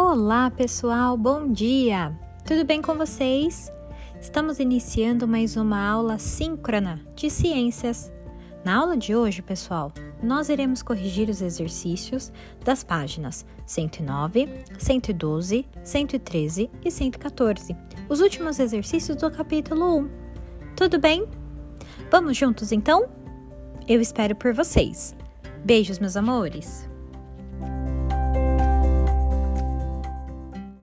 Olá, pessoal, bom dia! Tudo bem com vocês? Estamos iniciando mais uma aula síncrona de ciências. Na aula de hoje, pessoal, nós iremos corrigir os exercícios das páginas 109, 112, 113 e 114, os últimos exercícios do capítulo 1. Tudo bem? Vamos juntos então? Eu espero por vocês. Beijos, meus amores!